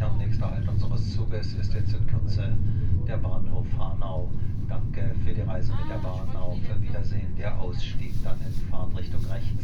Herren, nächster Halt unseres Zuges ist jetzt in Kürze der Bahnhof Hanau. Danke für die Reise mit der Bahn. Auf Wiedersehen. Der Ausstieg dann in Fahrtrichtung rechts.